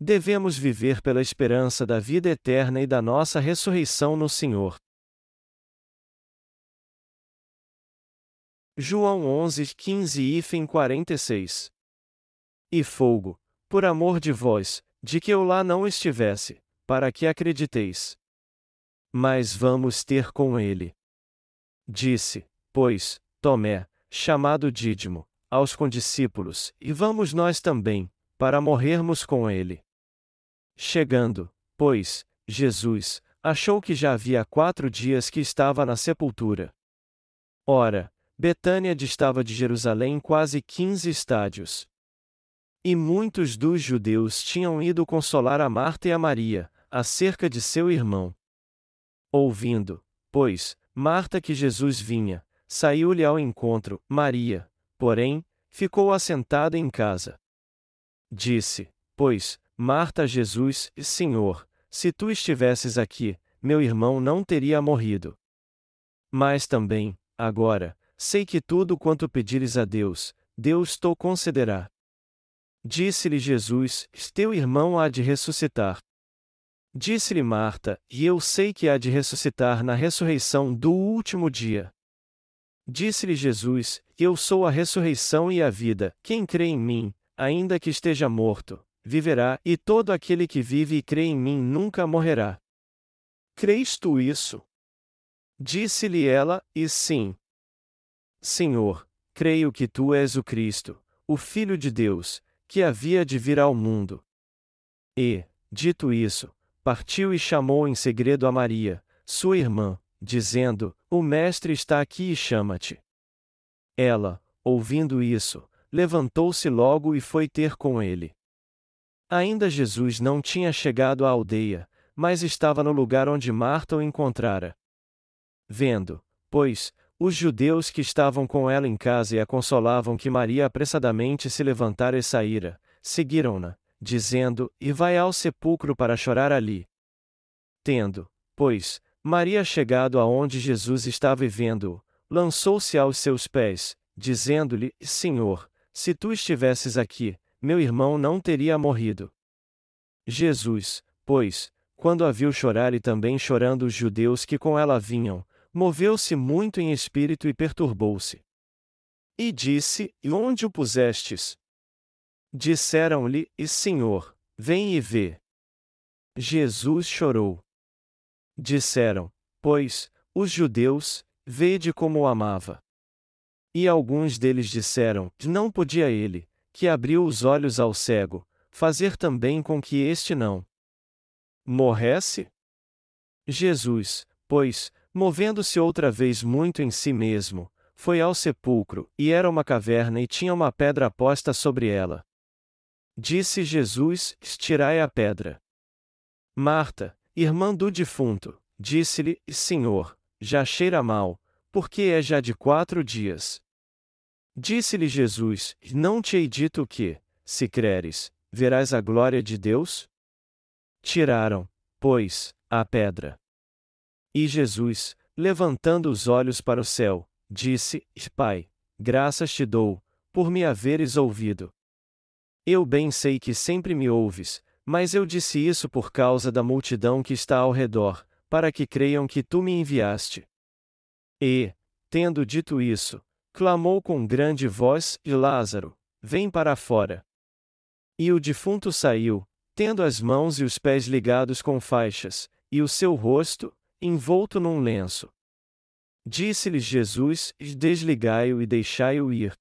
devemos viver pela esperança da vida eterna e da nossa ressurreição no Senhor. João 11, 15 e 46 E fogo, por amor de vós, de que eu lá não estivesse, para que acrediteis. Mas vamos ter com ele. Disse, pois, Tomé, chamado Dídimo, aos condiscípulos, e vamos nós também, para morrermos com ele. Chegando, pois, Jesus, achou que já havia quatro dias que estava na sepultura. Ora, Betânia distava de Jerusalém quase quinze estádios. E muitos dos judeus tinham ido consolar a Marta e a Maria, acerca de seu irmão. Ouvindo, pois, Marta que Jesus vinha, saiu-lhe ao encontro, Maria, porém, ficou assentada em casa. Disse, pois, Marta Jesus, Senhor, se tu estivesses aqui, meu irmão não teria morrido. Mas também, agora, sei que tudo quanto pedires a Deus, Deus te concederá. Disse-lhe Jesus: Teu irmão há de ressuscitar. Disse-lhe Marta: E eu sei que há de ressuscitar na ressurreição do último dia. Disse-lhe Jesus: Eu sou a ressurreição e a vida, quem crê em mim, ainda que esteja morto, viverá, e todo aquele que vive e crê em mim nunca morrerá. Crês tu isso? Disse-lhe ela: E sim. Senhor, creio que tu és o Cristo, o Filho de Deus, que havia de vir ao mundo. E, dito isso, partiu e chamou em segredo a Maria, sua irmã, dizendo: O Mestre está aqui e chama-te. Ela, ouvindo isso, levantou-se logo e foi ter com ele. Ainda Jesus não tinha chegado à aldeia, mas estava no lugar onde Marta o encontrara. Vendo, pois, os judeus que estavam com ela em casa e a consolavam que Maria apressadamente se levantara e saíra, seguiram-na, dizendo: E vai ao sepulcro para chorar ali. Tendo, pois, Maria chegado aonde Jesus estava e vendo-o, lançou-se aos seus pés, dizendo-lhe: Senhor, se tu estivesses aqui, meu irmão não teria morrido. Jesus, pois, quando a viu chorar e também chorando os judeus que com ela vinham, moveu-se muito em espírito e perturbou-se. E disse: E onde o pusestes? Disseram-lhe: E Senhor, vem e vê. Jesus chorou. Disseram, pois, os judeus: Vede como o amava. E alguns deles disseram: Não podia ele, que abriu os olhos ao cego, fazer também com que este não morresse? Jesus, pois, Movendo-se outra vez muito em si mesmo, foi ao sepulcro, e era uma caverna e tinha uma pedra posta sobre ela. Disse Jesus: Estirai a pedra. Marta, irmã do defunto, disse-lhe: Senhor, já cheira mal, porque é já de quatro dias. Disse-lhe Jesus: Não te hei dito que, se creres, verás a glória de Deus? Tiraram, pois, a pedra. E Jesus, levantando os olhos para o céu, disse: Pai, graças te dou, por me haveres ouvido. Eu bem sei que sempre me ouves, mas eu disse isso por causa da multidão que está ao redor, para que creiam que tu me enviaste. E, tendo dito isso, clamou com grande voz: E Lázaro, vem para fora. E o defunto saiu, tendo as mãos e os pés ligados com faixas, e o seu rosto, envolto num lenço. Disse-lhes Jesus: Desligai-o e deixai-o ir.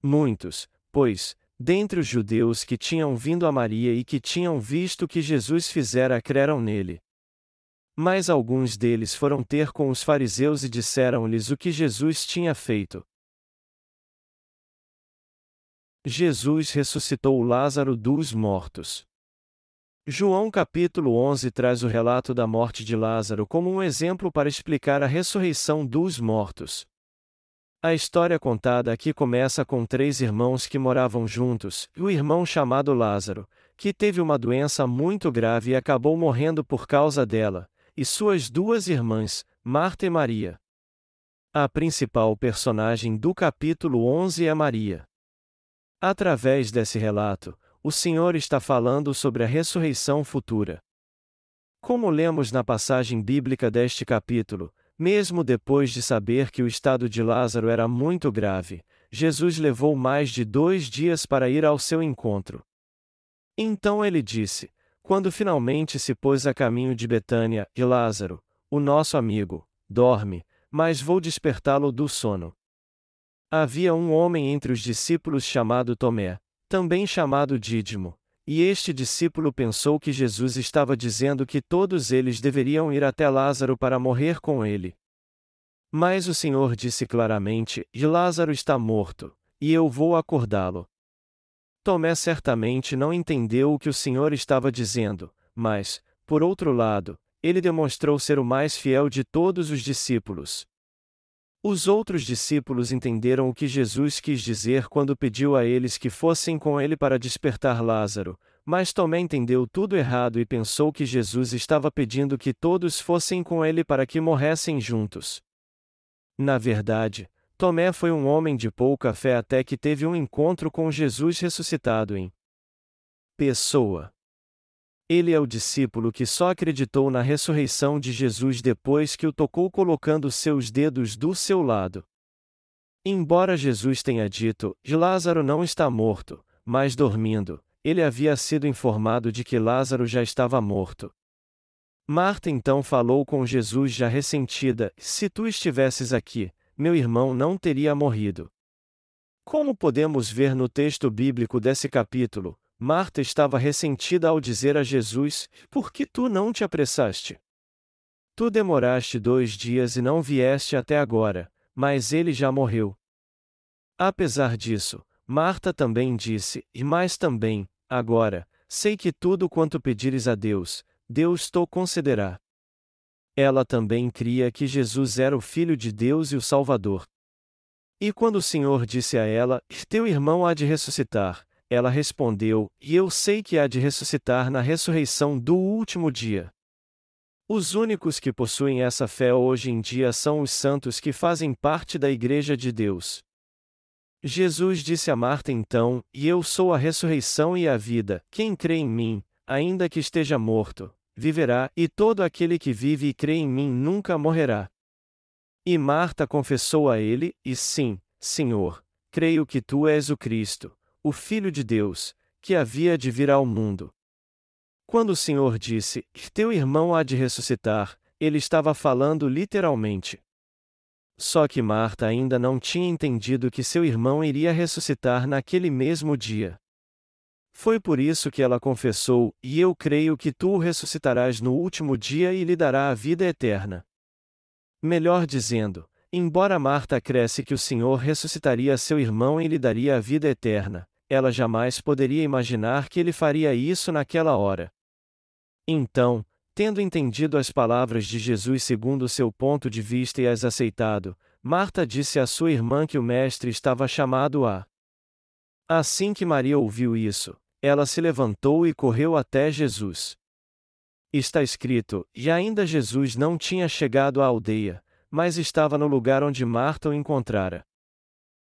Muitos, pois, dentre os judeus que tinham vindo a Maria e que tinham visto o que Jesus fizera creram nele. Mas alguns deles foram ter com os fariseus e disseram-lhes o que Jesus tinha feito. Jesus ressuscitou Lázaro dos mortos. João capítulo 11 traz o relato da morte de Lázaro como um exemplo para explicar a ressurreição dos mortos. A história contada aqui começa com três irmãos que moravam juntos, e o irmão chamado Lázaro, que teve uma doença muito grave e acabou morrendo por causa dela, e suas duas irmãs, Marta e Maria. A principal personagem do capítulo 11 é Maria. Através desse relato, o Senhor está falando sobre a ressurreição futura. Como lemos na passagem bíblica deste capítulo, mesmo depois de saber que o estado de Lázaro era muito grave, Jesus levou mais de dois dias para ir ao seu encontro. Então ele disse: Quando finalmente se pôs a caminho de Betânia, e Lázaro, o nosso amigo, dorme, mas vou despertá-lo do sono. Havia um homem entre os discípulos chamado Tomé, também chamado Dídimo, e este discípulo pensou que Jesus estava dizendo que todos eles deveriam ir até Lázaro para morrer com ele. Mas o Senhor disse claramente: E Lázaro está morto, e eu vou acordá-lo. Tomé certamente não entendeu o que o Senhor estava dizendo, mas, por outro lado, ele demonstrou ser o mais fiel de todos os discípulos, os outros discípulos entenderam o que Jesus quis dizer quando pediu a eles que fossem com ele para despertar Lázaro, mas Tomé entendeu tudo errado e pensou que Jesus estava pedindo que todos fossem com ele para que morressem juntos. Na verdade, Tomé foi um homem de pouca fé até que teve um encontro com Jesus ressuscitado em pessoa. Ele é o discípulo que só acreditou na ressurreição de Jesus depois que o tocou colocando seus dedos do seu lado. Embora Jesus tenha dito, Lázaro não está morto, mas dormindo, ele havia sido informado de que Lázaro já estava morto. Marta então falou com Jesus já ressentida: Se tu estivesses aqui, meu irmão não teria morrido. Como podemos ver no texto bíblico desse capítulo, Marta estava ressentida ao dizer a Jesus: Por que tu não te apressaste? Tu demoraste dois dias e não vieste até agora, mas ele já morreu. Apesar disso, Marta também disse: E mais também, agora, sei que tudo quanto pedires a Deus, Deus te concederá. Ela também cria que Jesus era o Filho de Deus e o Salvador. E quando o Senhor disse a ela: Teu irmão há de ressuscitar, ela respondeu: E eu sei que há de ressuscitar na ressurreição do último dia. Os únicos que possuem essa fé hoje em dia são os santos que fazem parte da Igreja de Deus. Jesus disse a Marta então: E eu sou a ressurreição e a vida, quem crê em mim, ainda que esteja morto, viverá, e todo aquele que vive e crê em mim nunca morrerá. E Marta confessou a ele: E sim, Senhor, creio que tu és o Cristo, o Filho de Deus, que havia de vir ao mundo. Quando o Senhor disse: Teu irmão há de ressuscitar, ele estava falando literalmente. Só que Marta ainda não tinha entendido que seu irmão iria ressuscitar naquele mesmo dia. Foi por isso que ela confessou: E eu creio que tu o ressuscitarás no último dia e lhe dará a vida eterna. Melhor dizendo, embora Marta cresce que o Senhor ressuscitaria seu irmão e lhe daria a vida eterna, ela jamais poderia imaginar que ele faria isso naquela hora. Então, tendo entendido as palavras de Jesus segundo seu ponto de vista e as aceitado, Marta disse à sua irmã que o Mestre estava chamado a. Assim que Maria ouviu isso, ela se levantou e correu até Jesus. Está escrito: E ainda Jesus não tinha chegado à aldeia, mas estava no lugar onde Marta o encontrara.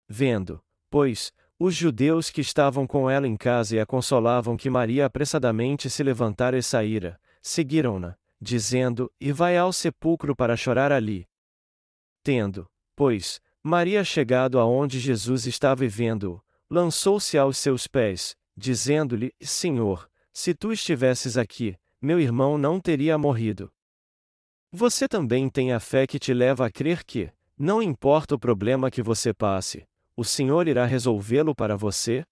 Vendo, pois, os judeus que estavam com ela em casa e a consolavam que Maria apressadamente se levantara e saíra, seguiram-na, dizendo: E vai ao sepulcro para chorar ali. Tendo, pois, Maria chegado aonde Jesus estava vivendo, lançou-se aos seus pés, dizendo-lhe: Senhor, se tu estivesses aqui, meu irmão não teria morrido. Você também tem a fé que te leva a crer que, não importa o problema que você passe, o Senhor irá resolvê-lo para você?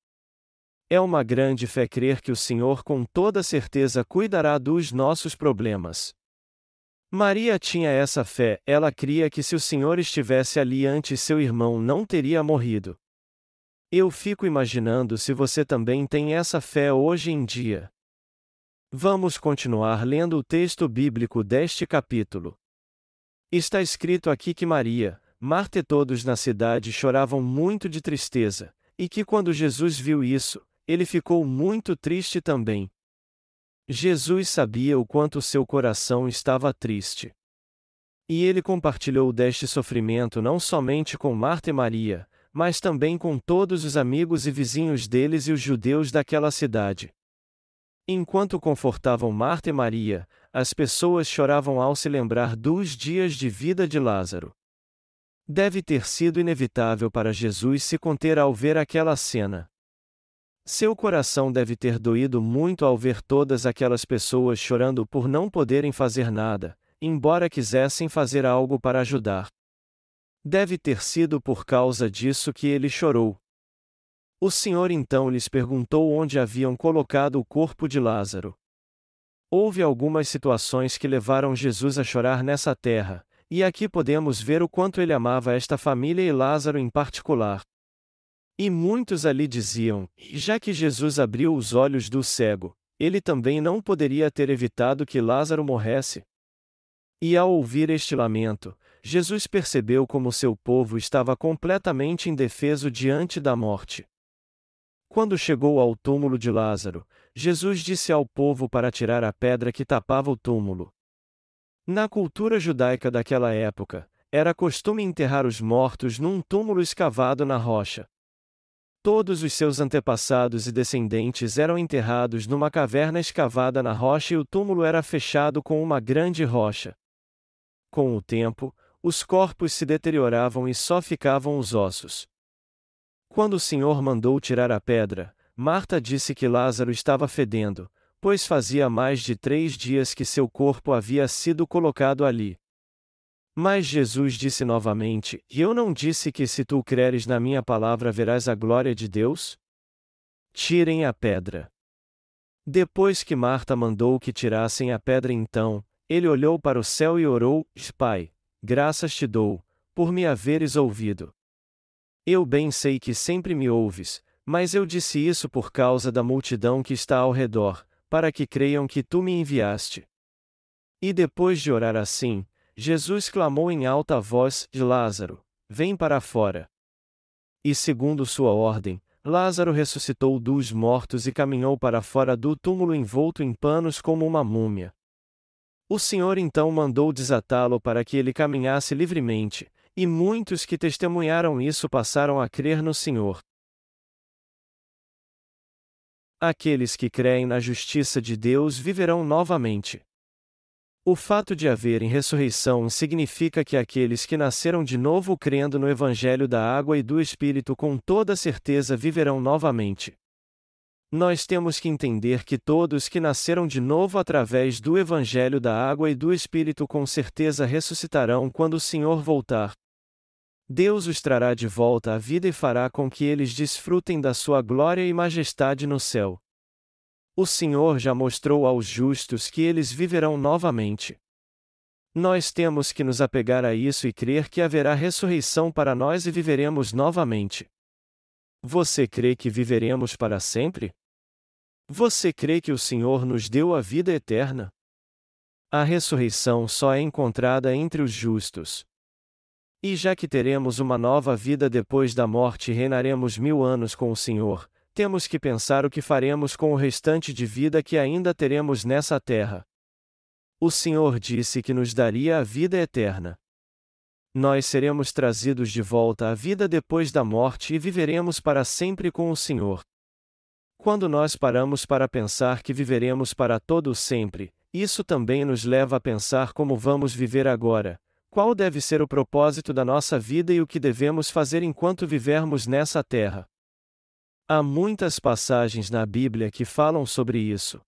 É uma grande fé crer que o Senhor com toda certeza cuidará dos nossos problemas. Maria tinha essa fé, ela cria que se o Senhor estivesse ali antes seu irmão não teria morrido. Eu fico imaginando se você também tem essa fé hoje em dia. Vamos continuar lendo o texto bíblico deste capítulo. Está escrito aqui que Maria, Marta e todos na cidade choravam muito de tristeza, e que quando Jesus viu isso, ele ficou muito triste também. Jesus sabia o quanto seu coração estava triste. E ele compartilhou deste sofrimento não somente com Marta e Maria, mas também com todos os amigos e vizinhos deles e os judeus daquela cidade. Enquanto confortavam Marta e Maria, as pessoas choravam ao se lembrar dos dias de vida de Lázaro. Deve ter sido inevitável para Jesus se conter ao ver aquela cena. Seu coração deve ter doído muito ao ver todas aquelas pessoas chorando por não poderem fazer nada, embora quisessem fazer algo para ajudar. Deve ter sido por causa disso que ele chorou. O Senhor então lhes perguntou onde haviam colocado o corpo de Lázaro. Houve algumas situações que levaram Jesus a chorar nessa terra, e aqui podemos ver o quanto ele amava esta família e Lázaro em particular. E muitos ali diziam: já que Jesus abriu os olhos do cego, ele também não poderia ter evitado que Lázaro morresse. E ao ouvir este lamento, Jesus percebeu como seu povo estava completamente indefeso diante da morte. Quando chegou ao túmulo de Lázaro, Jesus disse ao povo para tirar a pedra que tapava o túmulo. Na cultura judaica daquela época, era costume enterrar os mortos num túmulo escavado na rocha. Todos os seus antepassados e descendentes eram enterrados numa caverna escavada na rocha e o túmulo era fechado com uma grande rocha. Com o tempo, os corpos se deterioravam e só ficavam os ossos. Quando o Senhor mandou tirar a pedra, Marta disse que Lázaro estava fedendo, pois fazia mais de três dias que seu corpo havia sido colocado ali. Mas Jesus disse novamente: E eu não disse que se tu creres na minha palavra verás a glória de Deus? Tirem a pedra. Depois que Marta mandou que tirassem a pedra, então, ele olhou para o céu e orou: Pai, graças te dou, por me haveres ouvido. Eu bem sei que sempre me ouves, mas eu disse isso por causa da multidão que está ao redor, para que creiam que tu me enviaste. E depois de orar assim, Jesus clamou em alta voz: de Lázaro, vem para fora. E segundo sua ordem, Lázaro ressuscitou dos mortos e caminhou para fora do túmulo envolto em panos como uma múmia. O Senhor então mandou desatá-lo para que ele caminhasse livremente, e muitos que testemunharam isso passaram a crer no Senhor. Aqueles que creem na justiça de Deus viverão novamente. O fato de haverem ressurreição significa que aqueles que nasceram de novo crendo no Evangelho da água e do Espírito com toda certeza viverão novamente. Nós temos que entender que todos que nasceram de novo através do Evangelho da Água e do Espírito com certeza ressuscitarão quando o Senhor voltar. Deus os trará de volta à vida e fará com que eles desfrutem da sua glória e majestade no céu. O Senhor já mostrou aos justos que eles viverão novamente. Nós temos que nos apegar a isso e crer que haverá ressurreição para nós e viveremos novamente. Você crê que viveremos para sempre? Você crê que o Senhor nos deu a vida eterna? A ressurreição só é encontrada entre os justos. E já que teremos uma nova vida depois da morte e reinaremos mil anos com o Senhor, temos que pensar o que faremos com o restante de vida que ainda teremos nessa terra. O Senhor disse que nos daria a vida eterna. Nós seremos trazidos de volta à vida depois da morte e viveremos para sempre com o Senhor. Quando nós paramos para pensar que viveremos para todo o sempre, isso também nos leva a pensar como vamos viver agora, qual deve ser o propósito da nossa vida e o que devemos fazer enquanto vivermos nessa terra. Há muitas passagens na Bíblia que falam sobre isso.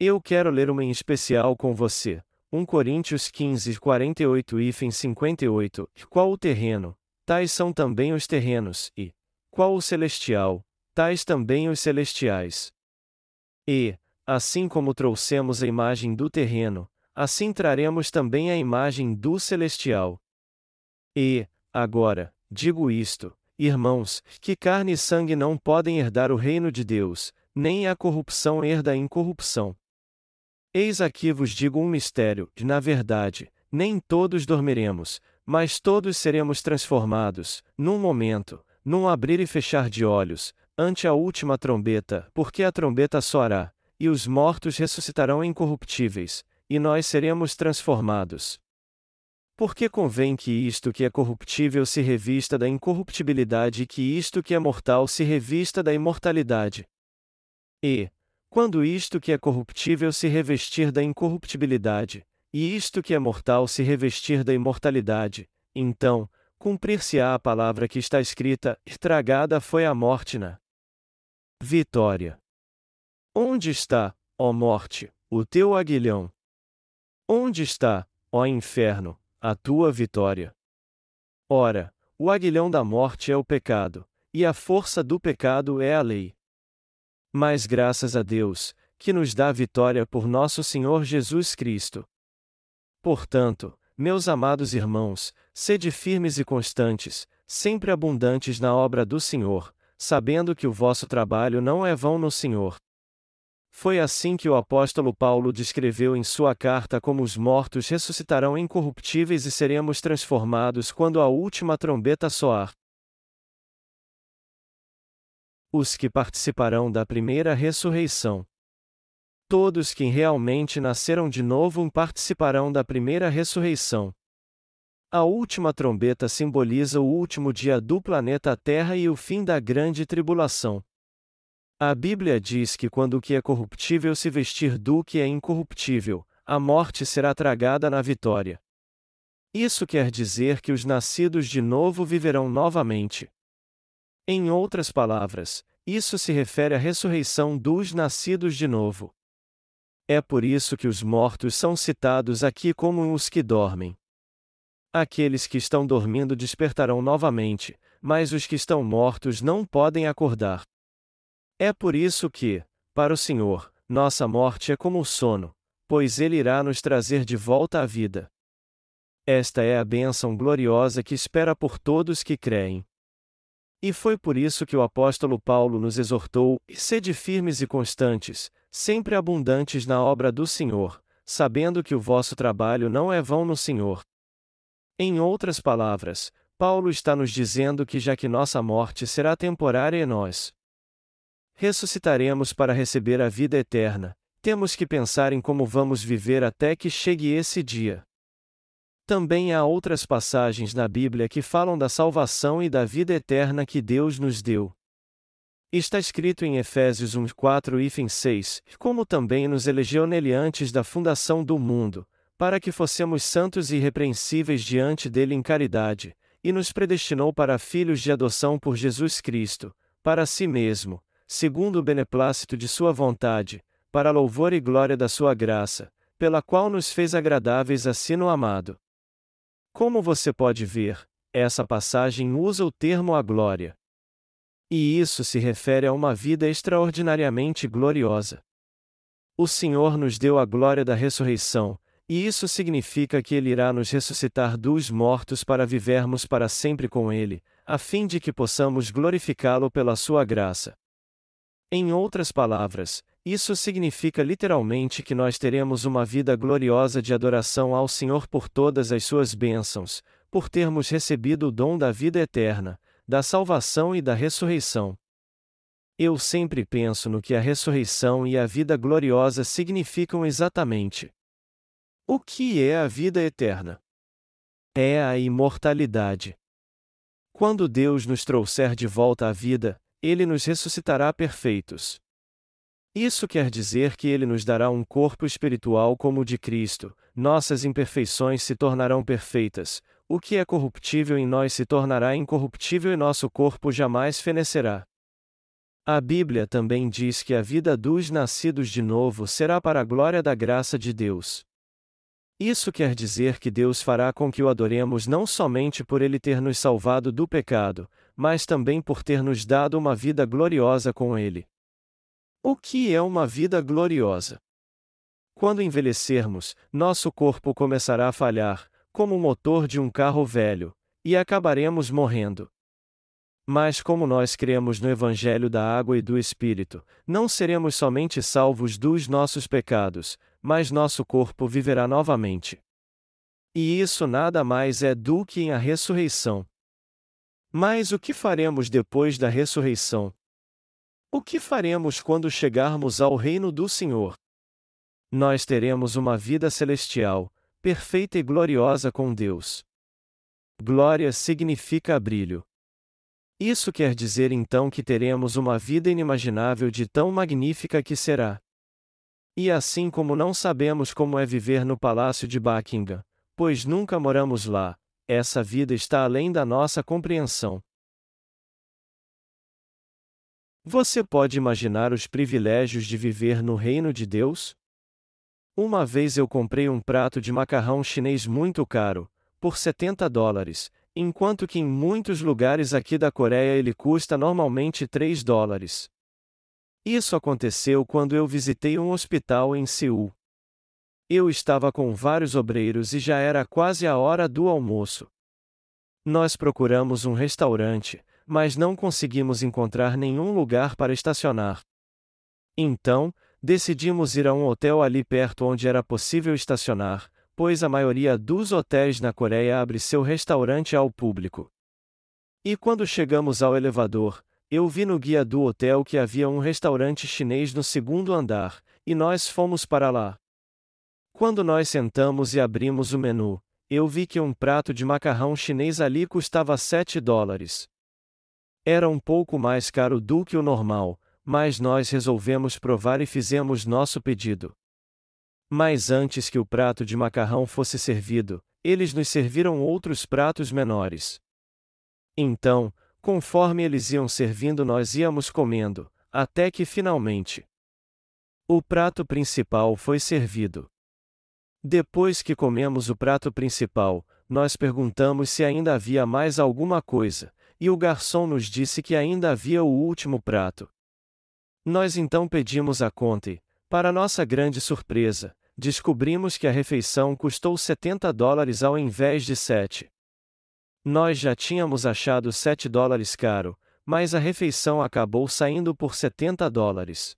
Eu quero ler uma em especial com você, 1 Coríntios 15, 48 e 58. Qual o terreno? Tais são também os terrenos, e qual o celestial? tais também os celestiais. E, assim como trouxemos a imagem do terreno, assim traremos também a imagem do celestial. E, agora, digo isto, irmãos, que carne e sangue não podem herdar o reino de Deus, nem a corrupção herda a incorrupção. Eis aqui vos digo um mistério: na verdade, nem todos dormiremos, mas todos seremos transformados, num momento, num abrir e fechar de olhos, ante a última trombeta, porque a trombeta soará, e os mortos ressuscitarão incorruptíveis, e nós seremos transformados. Porque convém que isto que é corruptível se revista da incorruptibilidade e que isto que é mortal se revista da imortalidade. E, quando isto que é corruptível se revestir da incorruptibilidade, e isto que é mortal se revestir da imortalidade, então, cumprir-se-á a palavra que está escrita: estragada foi a morte na vitória. Onde está, ó morte, o teu aguilhão? Onde está, ó inferno, a tua vitória? Ora, o aguilhão da morte é o pecado, e a força do pecado é a lei. Mas graças a Deus, que nos dá vitória por nosso Senhor Jesus Cristo. Portanto, meus amados irmãos, sede firmes e constantes, sempre abundantes na obra do Senhor, sabendo que o vosso trabalho não é vão no Senhor. Foi assim que o apóstolo Paulo descreveu em sua carta como os mortos ressuscitarão incorruptíveis e seremos transformados quando a última trombeta soar. Os que participarão da primeira ressurreição. Todos que realmente nasceram de novo participarão da primeira ressurreição. A última trombeta simboliza o último dia do planeta Terra e o fim da grande tribulação. A Bíblia diz que quando o que é corruptível se vestir do que é incorruptível, a morte será tragada na vitória. Isso quer dizer que os nascidos de novo viverão novamente. Em outras palavras, isso se refere à ressurreição dos nascidos de novo. É por isso que os mortos são citados aqui como os que dormem. Aqueles que estão dormindo despertarão novamente, mas os que estão mortos não podem acordar. É por isso que, para o Senhor, nossa morte é como o sono, pois Ele irá nos trazer de volta à vida. Esta é a bênção gloriosa que espera por todos que creem. E foi por isso que o apóstolo Paulo nos exortou: sede firmes e constantes, sempre abundantes na obra do Senhor, sabendo que o vosso trabalho não é vão no Senhor. Em outras palavras, Paulo está nos dizendo que já que nossa morte será temporária e nós ressuscitaremos para receber a vida eterna, temos que pensar em como vamos viver até que chegue esse dia. Também há outras passagens na Bíblia que falam da salvação e da vida eterna que Deus nos deu. Está escrito em Efésios 1, 4 e 6, como também nos elegeu nele antes da fundação do mundo, para que fossemos santos e irrepreensíveis diante dele em caridade, e nos predestinou para filhos de adoção por Jesus Cristo, para si mesmo, segundo o beneplácito de sua vontade, para louvor e glória da sua graça, pela qual nos fez agradáveis a si no amado. Como você pode ver, essa passagem usa o termo a glória. E isso se refere a uma vida extraordinariamente gloriosa. O Senhor nos deu a glória da ressurreição, e isso significa que Ele irá nos ressuscitar dos mortos para vivermos para sempre com Ele, a fim de que possamos glorificá-lo pela Sua graça. Em outras palavras, isso significa literalmente que nós teremos uma vida gloriosa de adoração ao Senhor por todas as suas bênçãos, por termos recebido o dom da vida eterna, da salvação e da ressurreição. Eu sempre penso no que a ressurreição e a vida gloriosa significam exatamente. O que é a vida eterna? É a imortalidade. Quando Deus nos trouxer de volta à vida, ele nos ressuscitará perfeitos. Isso quer dizer que ele nos dará um corpo espiritual como o de Cristo, nossas imperfeições se tornarão perfeitas, o que é corruptível em nós se tornará incorruptível e nosso corpo jamais fenecerá. A Bíblia também diz que a vida dos nascidos de novo será para a glória da graça de Deus. Isso quer dizer que Deus fará com que o adoremos não somente por ele ter nos salvado do pecado, mas também por ter nos dado uma vida gloriosa com ele. O que é uma vida gloriosa? Quando envelhecermos, nosso corpo começará a falhar, como o motor de um carro velho, e acabaremos morrendo. Mas como nós cremos no Evangelho da Água e do Espírito, não seremos somente salvos dos nossos pecados, mas nosso corpo viverá novamente. E isso nada mais é do que em a ressurreição. Mas o que faremos depois da ressurreição? O que faremos quando chegarmos ao reino do Senhor? Nós teremos uma vida celestial, perfeita e gloriosa com Deus. Glória significa brilho. Isso quer dizer então que teremos uma vida inimaginável de tão magnífica que será. E assim como não sabemos como é viver no palácio de Buckingham, pois nunca moramos lá, essa vida está além da nossa compreensão. Você pode imaginar os privilégios de viver no reino de Deus? Uma vez eu comprei um prato de macarrão chinês muito caro, por 70 dólares, enquanto que em muitos lugares aqui da Coreia ele custa normalmente 3 dólares. Isso aconteceu quando eu visitei um hospital em Seul. Eu estava com vários obreiros e já era quase a hora do almoço. Nós procuramos um restaurante, mas não conseguimos encontrar nenhum lugar para estacionar. Então, decidimos ir a um hotel ali perto onde era possível estacionar, pois a maioria dos hotéis na Coreia abre seu restaurante ao público. E quando chegamos ao elevador, eu vi no guia do hotel que havia um restaurante chinês no segundo andar, e nós fomos para lá. Quando nós sentamos e abrimos o menu, eu vi que um prato de macarrão chinês ali custava 7 dólares. Era um pouco mais caro do que o normal, mas nós resolvemos provar e fizemos nosso pedido. Mas antes que o prato de macarrão fosse servido, eles nos serviram outros pratos menores. Então, conforme eles iam servindo, nós íamos comendo, até que finalmente o prato principal foi servido. Depois que comemos o prato principal, nós perguntamos se ainda havia mais alguma coisa, e o garçom nos disse que ainda havia o último prato. Nós então pedimos a conta e, para nossa grande surpresa, descobrimos que a refeição custou 70 dólares ao invés de 7. Nós já tínhamos achado 7 dólares caro, mas a refeição acabou saindo por 70 dólares.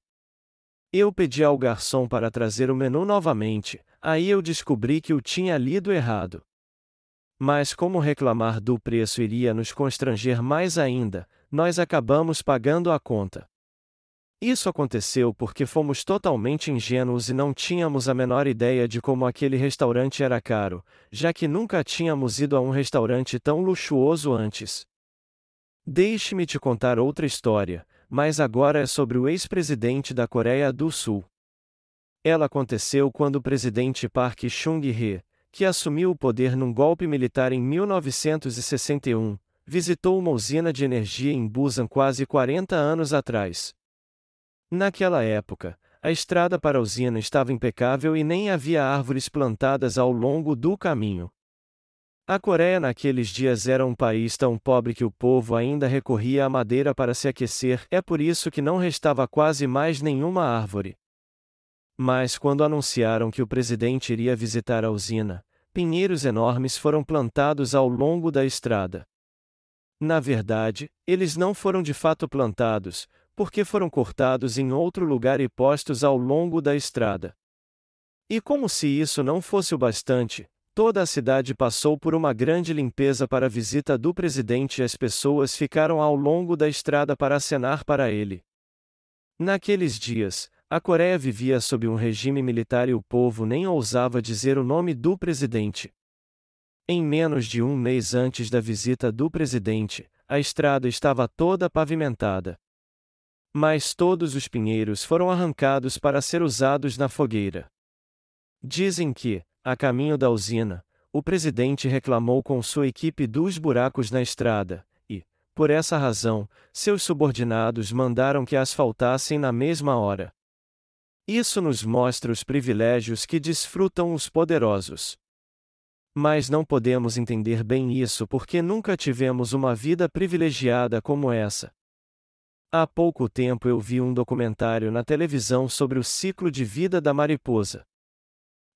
Eu pedi ao garçom para trazer o menu novamente, aí eu descobri que o tinha lido errado. Mas como reclamar do preço iria nos constranger mais ainda, nós acabamos pagando a conta. Isso aconteceu porque fomos totalmente ingênuos e não tínhamos a menor ideia de como aquele restaurante era caro, já que nunca tínhamos ido a um restaurante tão luxuoso antes. Deixe-me te contar outra história, mas agora é sobre o ex-presidente da Coreia do Sul. Ela aconteceu quando o presidente Park Chung-hee, que assumiu o poder num golpe militar em 1961, visitou uma usina de energia em Busan quase 40 anos atrás. Naquela época, a estrada para a usina estava impecável e nem havia árvores plantadas ao longo do caminho. A Coreia naqueles dias era um país tão pobre que o povo ainda recorria à madeira para se aquecer, é por isso que não restava quase mais nenhuma árvore. Mas quando anunciaram que o presidente iria visitar a usina, pinheiros enormes foram plantados ao longo da estrada. Na verdade, eles não foram de fato plantados, porque foram cortados em outro lugar e postos ao longo da estrada. E como se isso não fosse o bastante, toda a cidade passou por uma grande limpeza para a visita do presidente e as pessoas ficaram ao longo da estrada para acenar para ele. Naqueles dias, a Coreia vivia sob um regime militar e o povo nem ousava dizer o nome do presidente. Em menos de um mês antes da visita do presidente, a estrada estava toda pavimentada. Mas todos os pinheiros foram arrancados para ser usados na fogueira. Dizem que, a caminho da usina, o presidente reclamou com sua equipe dos buracos na estrada, e, por essa razão, seus subordinados mandaram que asfaltassem na mesma hora. Isso nos mostra os privilégios que desfrutam os poderosos. Mas não podemos entender bem isso porque nunca tivemos uma vida privilegiada como essa. Há pouco tempo eu vi um documentário na televisão sobre o ciclo de vida da mariposa.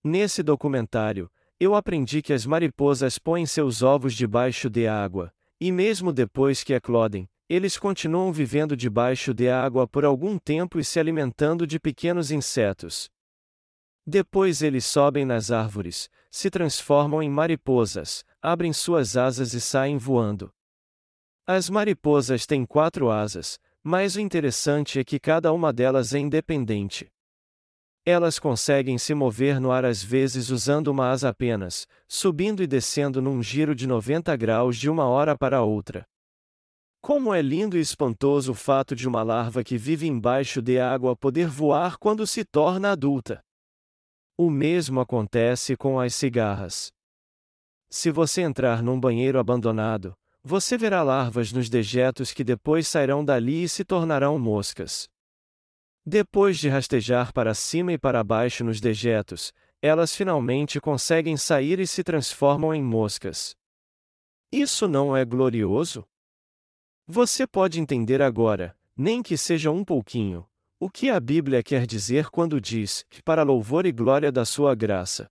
Nesse documentário, eu aprendi que as mariposas põem seus ovos debaixo de água, e mesmo depois que eclodem, eles continuam vivendo debaixo de água por algum tempo e se alimentando de pequenos insetos. Depois eles sobem nas árvores, se transformam em mariposas, abrem suas asas e saem voando. As mariposas têm quatro asas, mas o interessante é que cada uma delas é independente. Elas conseguem se mover no ar às vezes usando uma asa apenas, subindo e descendo num giro de 90 graus de uma hora para outra. Como é lindo e espantoso o fato de uma larva que vive embaixo de água poder voar quando se torna adulta. O mesmo acontece com as cigarras. Se você entrar num banheiro abandonado, você verá larvas nos dejetos que depois sairão dali e se tornarão moscas. Depois de rastejar para cima e para baixo nos dejetos, elas finalmente conseguem sair e se transformam em moscas. Isso não é glorioso? Você pode entender agora, nem que seja um pouquinho, o que a Bíblia quer dizer quando diz, para louvor e glória da sua graça.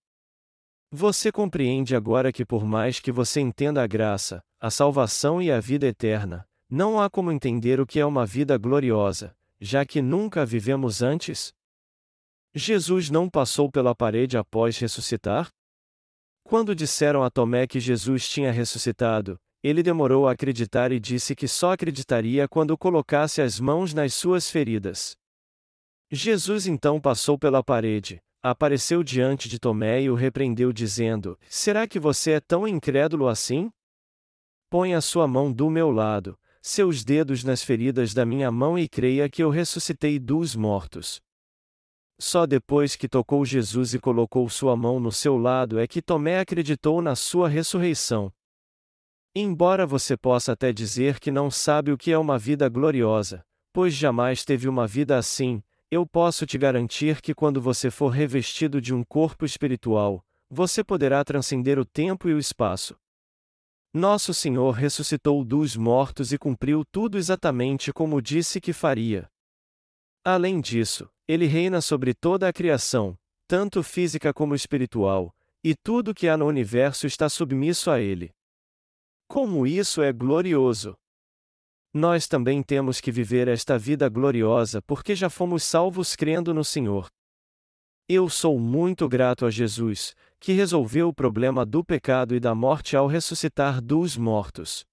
Você compreende agora que, por mais que você entenda a graça, a salvação e a vida eterna, não há como entender o que é uma vida gloriosa, já que nunca a vivemos antes? Jesus não passou pela parede após ressuscitar? Quando disseram a Tomé que Jesus tinha ressuscitado, ele demorou a acreditar e disse que só acreditaria quando colocasse as mãos nas suas feridas. Jesus então passou pela parede, apareceu diante de Tomé e o repreendeu, dizendo: Será que você é tão incrédulo assim? Põe a sua mão do meu lado, seus dedos nas feridas da minha mão e creia que eu ressuscitei dos mortos. Só depois que tocou Jesus e colocou sua mão no seu lado é que Tomé acreditou na sua ressurreição. Embora você possa até dizer que não sabe o que é uma vida gloriosa, pois jamais teve uma vida assim, eu posso te garantir que quando você for revestido de um corpo espiritual, você poderá transcender o tempo e o espaço. Nosso Senhor ressuscitou dos mortos e cumpriu tudo exatamente como disse que faria. Além disso, ele reina sobre toda a criação, tanto física como espiritual, e tudo que há no universo está submisso a ele. Como isso é glorioso! Nós também temos que viver esta vida gloriosa porque já fomos salvos crendo no Senhor. Eu sou muito grato a Jesus, que resolveu o problema do pecado e da morte ao ressuscitar dos mortos.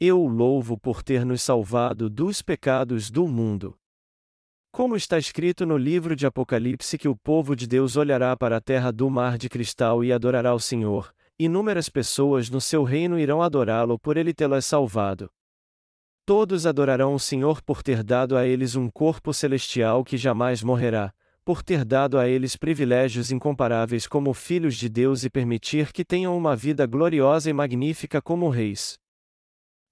Eu o louvo por ter nos salvado dos pecados do mundo. Como está escrito no livro de Apocalipse que o povo de Deus olhará para a terra do mar de cristal e adorará o Senhor, inúmeras pessoas no seu reino irão adorá-lo por ele tê-las salvado. Todos adorarão o Senhor por ter dado a eles um corpo celestial que jamais morrerá, por ter dado a eles privilégios incomparáveis como filhos de Deus e permitir que tenham uma vida gloriosa e magnífica como reis.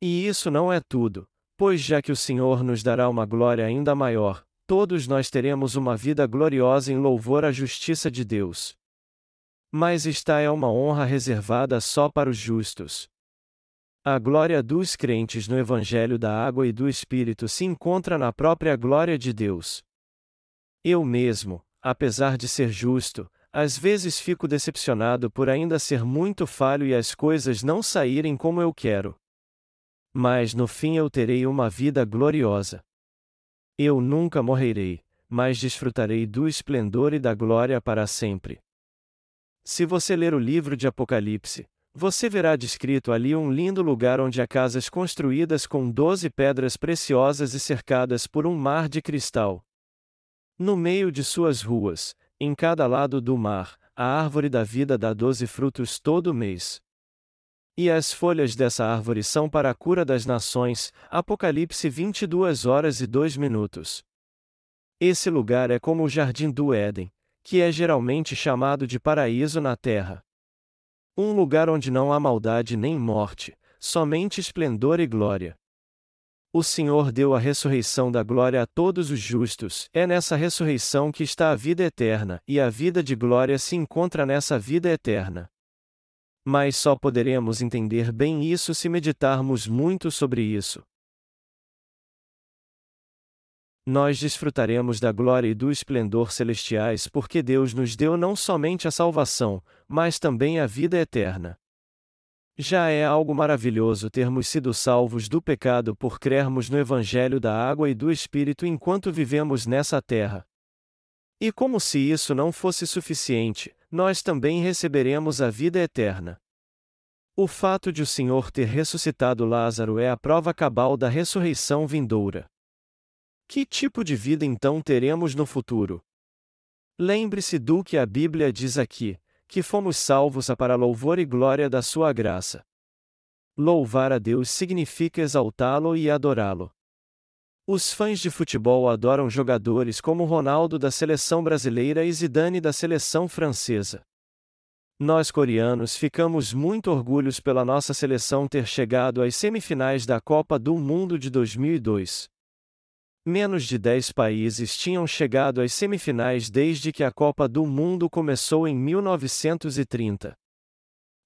E isso não é tudo, pois já que o Senhor nos dará uma glória ainda maior, todos nós teremos uma vida gloriosa em louvor à justiça de Deus. Mas esta é uma honra reservada só para os justos. A glória dos crentes no Evangelho da Água e do Espírito se encontra na própria glória de Deus. Eu mesmo, apesar de ser justo, às vezes fico decepcionado por ainda ser muito falho e as coisas não saírem como eu quero. Mas no fim eu terei uma vida gloriosa. Eu nunca morrerei, mas desfrutarei do esplendor e da glória para sempre. Se você ler o livro de Apocalipse, você verá descrito ali um lindo lugar onde há casas construídas com doze pedras preciosas e cercadas por um mar de cristal. No meio de suas ruas, em cada lado do mar, a árvore da vida dá doze frutos todo mês. E as folhas dessa árvore são para a cura das nações. Apocalipse 22 horas e 2 minutos. Esse lugar é como o jardim do Éden, que é geralmente chamado de paraíso na terra. Um lugar onde não há maldade nem morte, somente esplendor e glória. O Senhor deu a ressurreição da glória a todos os justos. É nessa ressurreição que está a vida eterna, e a vida de glória se encontra nessa vida eterna. Mas só poderemos entender bem isso se meditarmos muito sobre isso. Nós desfrutaremos da glória e do esplendor celestiais porque Deus nos deu não somente a salvação, mas também a vida eterna. Já é algo maravilhoso termos sido salvos do pecado por crermos no Evangelho da água e do Espírito enquanto vivemos nessa terra. E como se isso não fosse suficiente, nós também receberemos a vida eterna. O fato de o Senhor ter ressuscitado Lázaro é a prova cabal da ressurreição vindoura. Que tipo de vida então teremos no futuro? Lembre-se do que a Bíblia diz aqui, que fomos salvos para louvor e glória da sua graça. Louvar a Deus significa exaltá-lo e adorá-lo. Os fãs de futebol adoram jogadores como Ronaldo da seleção brasileira e Zidane da seleção francesa. Nós coreanos ficamos muito orgulhosos pela nossa seleção ter chegado às semifinais da Copa do Mundo de 2002. Menos de 10 países tinham chegado às semifinais desde que a Copa do Mundo começou em 1930.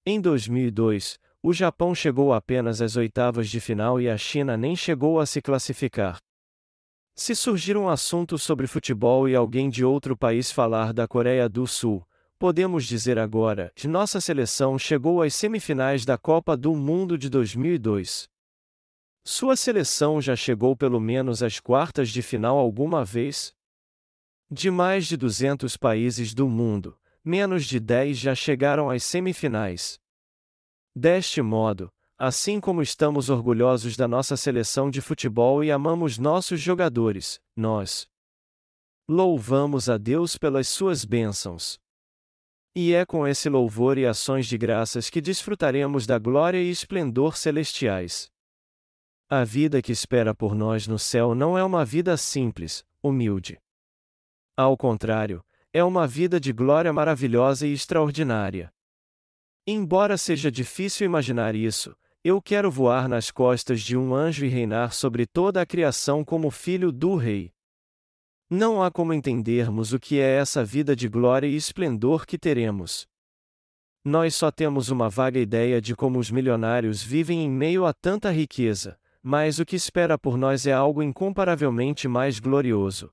Em 2002, o Japão chegou apenas às oitavas de final e a China nem chegou a se classificar. Se surgir um assunto sobre futebol e alguém de outro país falar da Coreia do Sul, podemos dizer agora que nossa seleção chegou às semifinais da Copa do Mundo de 2002. Sua seleção já chegou pelo menos às quartas de final alguma vez? De mais de 200 países do mundo, menos de 10 já chegaram às semifinais. Deste modo, Assim como estamos orgulhosos da nossa seleção de futebol e amamos nossos jogadores, nós louvamos a Deus pelas suas bênçãos. E é com esse louvor e ações de graças que desfrutaremos da glória e esplendor celestiais. A vida que espera por nós no céu não é uma vida simples, humilde. Ao contrário, é uma vida de glória maravilhosa e extraordinária. Embora seja difícil imaginar isso, eu quero voar nas costas de um anjo e reinar sobre toda a criação como filho do Rei. Não há como entendermos o que é essa vida de glória e esplendor que teremos. Nós só temos uma vaga ideia de como os milionários vivem em meio a tanta riqueza, mas o que espera por nós é algo incomparavelmente mais glorioso.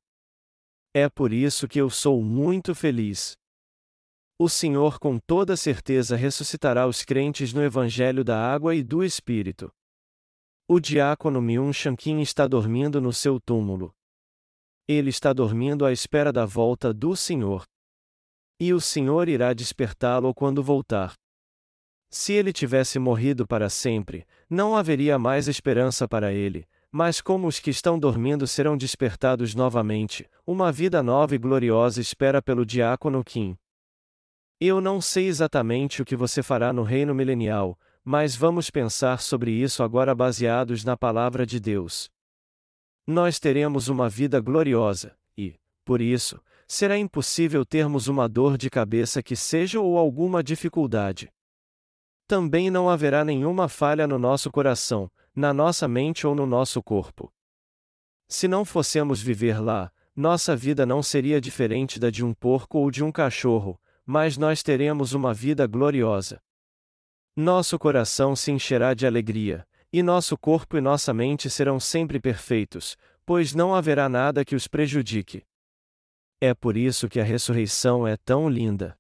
É por isso que eu sou muito feliz. O Senhor com toda certeza ressuscitará os crentes no Evangelho da Água e do Espírito. O diácono Myung Shankin está dormindo no seu túmulo. Ele está dormindo à espera da volta do Senhor. E o Senhor irá despertá-lo quando voltar. Se ele tivesse morrido para sempre, não haveria mais esperança para ele, mas como os que estão dormindo serão despertados novamente, uma vida nova e gloriosa espera pelo diácono Kim. Eu não sei exatamente o que você fará no reino milenial, mas vamos pensar sobre isso agora baseados na palavra de Deus. Nós teremos uma vida gloriosa, e, por isso, será impossível termos uma dor de cabeça que seja ou alguma dificuldade. Também não haverá nenhuma falha no nosso coração, na nossa mente ou no nosso corpo. Se não fossemos viver lá, nossa vida não seria diferente da de um porco ou de um cachorro, mas nós teremos uma vida gloriosa. Nosso coração se encherá de alegria, e nosso corpo e nossa mente serão sempre perfeitos, pois não haverá nada que os prejudique. É por isso que a ressurreição é tão linda.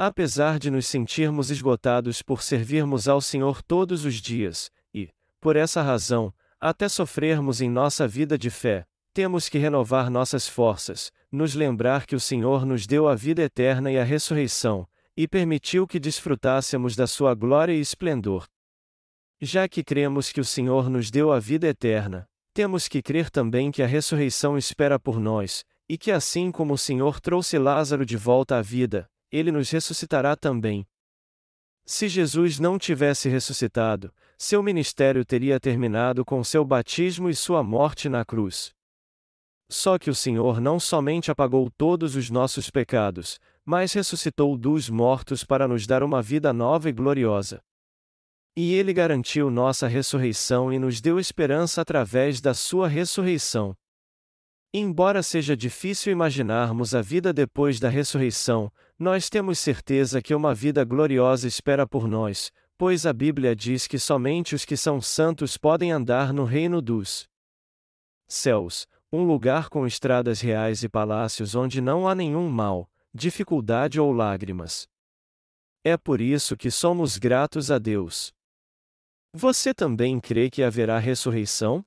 Apesar de nos sentirmos esgotados por servirmos ao Senhor todos os dias, e, por essa razão, até sofrermos em nossa vida de fé, temos que renovar nossas forças, nos lembrar que o Senhor nos deu a vida eterna e a ressurreição, e permitiu que desfrutássemos da sua glória e esplendor. Já que cremos que o Senhor nos deu a vida eterna, temos que crer também que a ressurreição espera por nós, e que assim como o Senhor trouxe Lázaro de volta à vida, ele nos ressuscitará também. Se Jesus não tivesse ressuscitado, seu ministério teria terminado com seu batismo e sua morte na cruz. Só que o Senhor não somente apagou todos os nossos pecados, mas ressuscitou dos mortos para nos dar uma vida nova e gloriosa. E Ele garantiu nossa ressurreição e nos deu esperança através da Sua ressurreição. Embora seja difícil imaginarmos a vida depois da ressurreição, nós temos certeza que uma vida gloriosa espera por nós, pois a Bíblia diz que somente os que são santos podem andar no reino dos céus, um lugar com estradas reais e palácios onde não há nenhum mal, dificuldade ou lágrimas. É por isso que somos gratos a Deus. Você também crê que haverá ressurreição?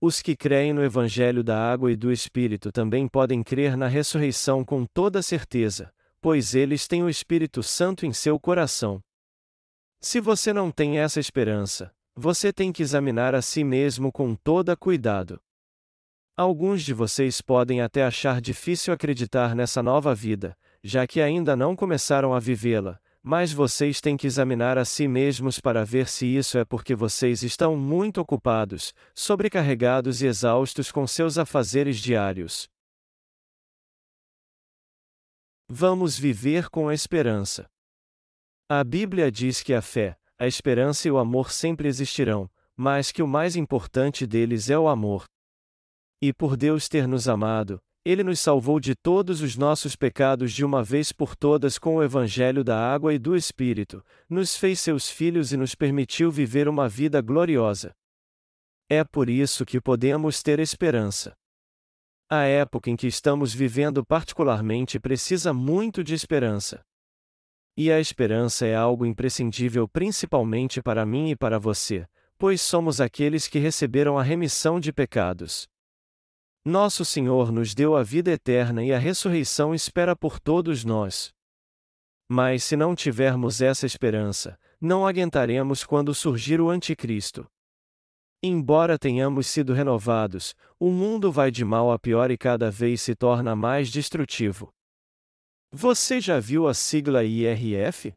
Os que creem no Evangelho da Água e do Espírito também podem crer na ressurreição com toda certeza, pois eles têm o Espírito Santo em seu coração. Se você não tem essa esperança, você tem que examinar a si mesmo com toda cuidado. Alguns de vocês podem até achar difícil acreditar nessa nova vida, já que ainda não começaram a vivê-la, mas vocês têm que examinar a si mesmos para ver se isso é porque vocês estão muito ocupados, sobrecarregados e exaustos com seus afazeres diários. Vamos viver com a esperança. A Bíblia diz que a fé, a esperança e o amor sempre existirão, mas que o mais importante deles é o amor. E por Deus ter nos amado, ele nos salvou de todos os nossos pecados de uma vez por todas com o Evangelho da água e do Espírito, nos fez seus filhos e nos permitiu viver uma vida gloriosa. É por isso que podemos ter esperança. A época em que estamos vivendo particularmente precisa muito de esperança. E a esperança é algo imprescindível principalmente para mim e para você, pois somos aqueles que receberam a remissão de pecados. Nosso Senhor nos deu a vida eterna e a ressurreição espera por todos nós. Mas se não tivermos essa esperança, não aguentaremos quando surgir o Anticristo. Embora tenhamos sido renovados, o mundo vai de mal a pior e cada vez se torna mais destrutivo. Você já viu a sigla IRF?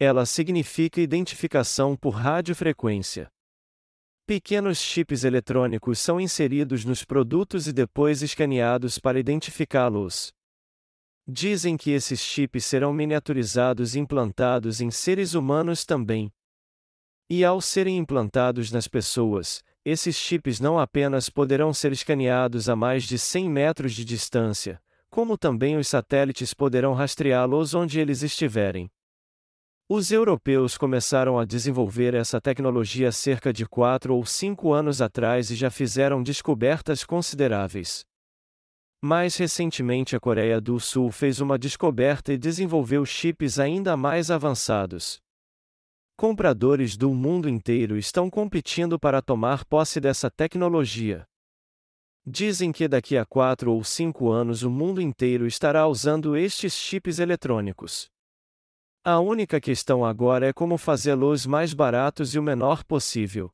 Ela significa Identificação por Radiofrequência. Pequenos chips eletrônicos são inseridos nos produtos e depois escaneados para identificá-los. Dizem que esses chips serão miniaturizados e implantados em seres humanos também. E ao serem implantados nas pessoas, esses chips não apenas poderão ser escaneados a mais de 100 metros de distância, como também os satélites poderão rastreá-los onde eles estiverem. Os europeus começaram a desenvolver essa tecnologia cerca de quatro ou cinco anos atrás e já fizeram descobertas consideráveis. Mais recentemente, a Coreia do Sul fez uma descoberta e desenvolveu chips ainda mais avançados. Compradores do mundo inteiro estão competindo para tomar posse dessa tecnologia. Dizem que daqui a quatro ou cinco anos o mundo inteiro estará usando estes chips eletrônicos. A única questão agora é como fazê-los mais baratos e o menor possível.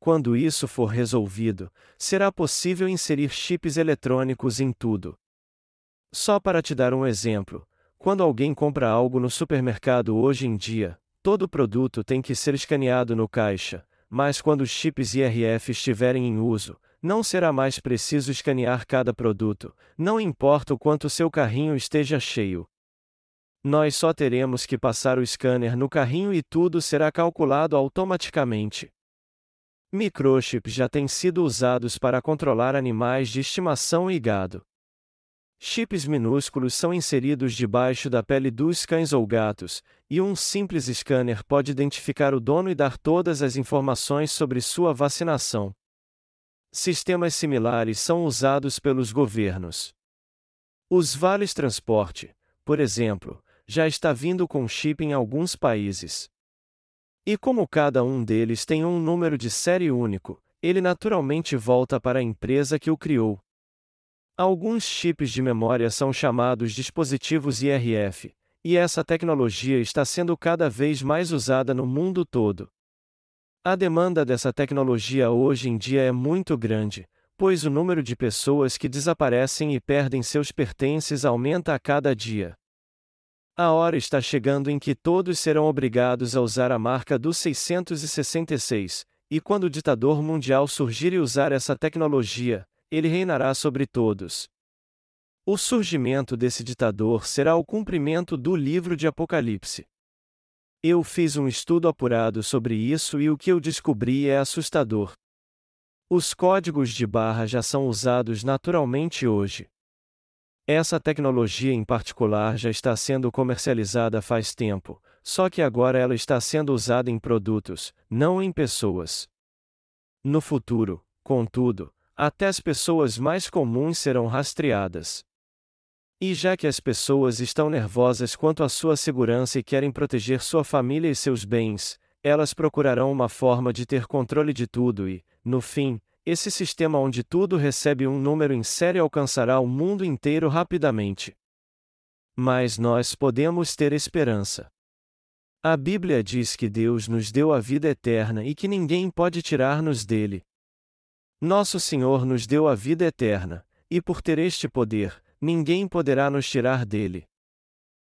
Quando isso for resolvido, será possível inserir chips eletrônicos em tudo. Só para te dar um exemplo, quando alguém compra algo no supermercado hoje em dia, todo produto tem que ser escaneado no caixa, mas quando os chips IRF estiverem em uso, não será mais preciso escanear cada produto, não importa o quanto seu carrinho esteja cheio. Nós só teremos que passar o scanner no carrinho e tudo será calculado automaticamente. Microchips já têm sido usados para controlar animais de estimação e gado. Chips minúsculos são inseridos debaixo da pele dos cães ou gatos, e um simples scanner pode identificar o dono e dar todas as informações sobre sua vacinação. Sistemas similares são usados pelos governos. Os vales transporte, por exemplo, já está vindo com chip em alguns países. E como cada um deles tem um número de série único, ele naturalmente volta para a empresa que o criou. Alguns chips de memória são chamados dispositivos IRF, e essa tecnologia está sendo cada vez mais usada no mundo todo. A demanda dessa tecnologia hoje em dia é muito grande, pois o número de pessoas que desaparecem e perdem seus pertences aumenta a cada dia. A hora está chegando em que todos serão obrigados a usar a marca do 666, e quando o ditador mundial surgir e usar essa tecnologia, ele reinará sobre todos. O surgimento desse ditador será o cumprimento do livro de Apocalipse. Eu fiz um estudo apurado sobre isso e o que eu descobri é assustador. Os códigos de barra já são usados naturalmente hoje. Essa tecnologia em particular já está sendo comercializada faz tempo, só que agora ela está sendo usada em produtos, não em pessoas. No futuro, contudo, até as pessoas mais comuns serão rastreadas. E já que as pessoas estão nervosas quanto à sua segurança e querem proteger sua família e seus bens, elas procurarão uma forma de ter controle de tudo e, no fim, esse sistema onde tudo recebe um número em série alcançará o mundo inteiro rapidamente. Mas nós podemos ter esperança. A Bíblia diz que Deus nos deu a vida eterna e que ninguém pode tirar-nos dele. Nosso Senhor nos deu a vida eterna, e por ter este poder, ninguém poderá nos tirar dele.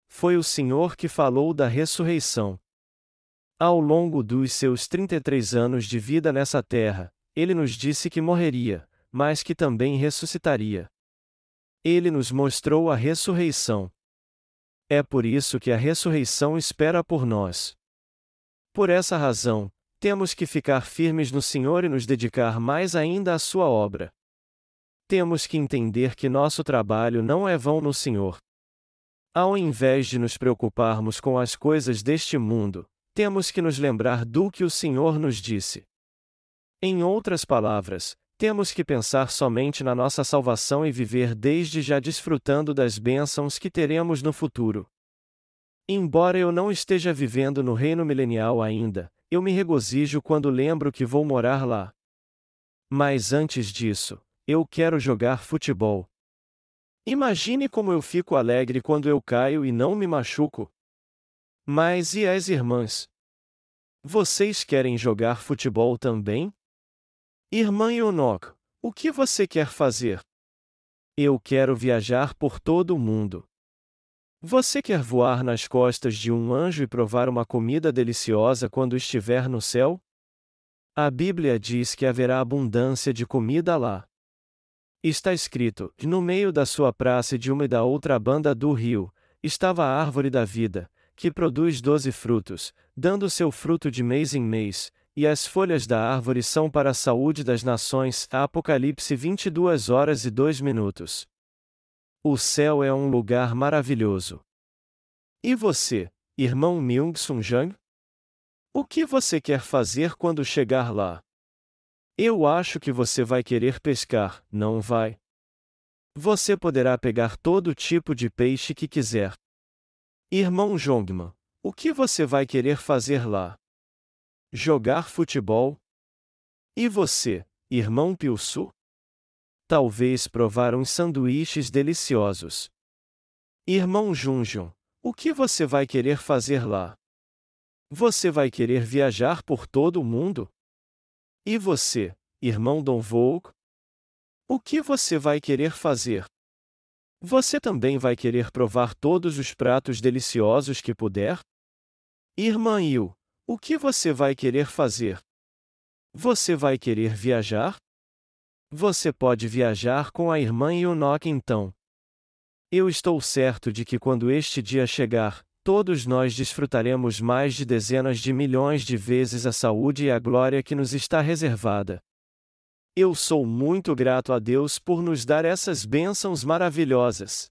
Foi o Senhor que falou da ressurreição. Ao longo dos seus 33 anos de vida nessa terra, ele nos disse que morreria, mas que também ressuscitaria. Ele nos mostrou a ressurreição. É por isso que a ressurreição espera por nós. Por essa razão, temos que ficar firmes no Senhor e nos dedicar mais ainda à Sua obra. Temos que entender que nosso trabalho não é vão no Senhor. Ao invés de nos preocuparmos com as coisas deste mundo, temos que nos lembrar do que o Senhor nos disse. Em outras palavras, temos que pensar somente na nossa salvação e viver desde já desfrutando das bênçãos que teremos no futuro. Embora eu não esteja vivendo no reino milenial ainda, eu me regozijo quando lembro que vou morar lá. Mas antes disso, eu quero jogar futebol. Imagine como eu fico alegre quando eu caio e não me machuco. Mas e as irmãs? Vocês querem jogar futebol também? Irmã Yonok, o que você quer fazer? Eu quero viajar por todo o mundo. Você quer voar nas costas de um anjo e provar uma comida deliciosa quando estiver no céu? A Bíblia diz que haverá abundância de comida lá. Está escrito: no meio da sua praça e de uma e da outra banda do rio, estava a árvore da vida, que produz doze frutos, dando seu fruto de mês em mês, e as folhas da árvore são para a saúde das nações. Apocalipse 22 horas e 2 minutos. O céu é um lugar maravilhoso. E você, irmão Myung-Sung Jang? O que você quer fazer quando chegar lá? Eu acho que você vai querer pescar, não vai? Você poderá pegar todo tipo de peixe que quiser. Irmão Jongman, o que você vai querer fazer lá? Jogar futebol? E você, irmão Pilsu? Talvez provar uns sanduíches deliciosos. Irmão Junjun, o que você vai querer fazer lá? Você vai querer viajar por todo o mundo? E você, irmão Dom Vogue? O que você vai querer fazer? Você também vai querer provar todos os pratos deliciosos que puder? Irmã Il, o que você vai querer fazer? Você vai querer viajar? Você pode viajar com a irmã Yonok então. Eu estou certo de que quando este dia chegar, todos nós desfrutaremos mais de dezenas de milhões de vezes a saúde e a glória que nos está reservada. Eu sou muito grato a Deus por nos dar essas bênçãos maravilhosas.